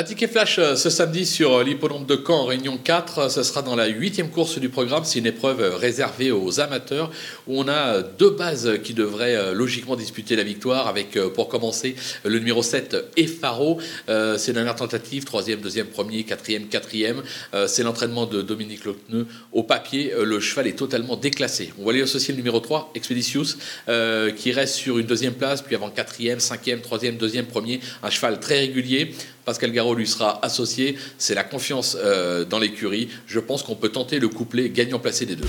Un ticket flash euh, ce samedi sur euh, l'hippodrome de Caen, Réunion 4. Ce sera dans la huitième course du programme. C'est une épreuve euh, réservée aux amateurs où on a deux bases qui devraient logiquement disputer la victoire avec, pour commencer, le numéro 7, Efaro. C'est dernière tentative, troisième, deuxième, premier, quatrième, quatrième. C'est l'entraînement de Dominique Locneux au papier. Le cheval est totalement déclassé. On va lui associer le numéro 3, Expeditius, qui reste sur une deuxième place, puis avant quatrième, cinquième, troisième, deuxième, premier. Un cheval très régulier. Pascal Garot lui sera associé. C'est la confiance euh, dans l'écurie. Je pense qu'on peut tenter le couplet gagnant placé des deux.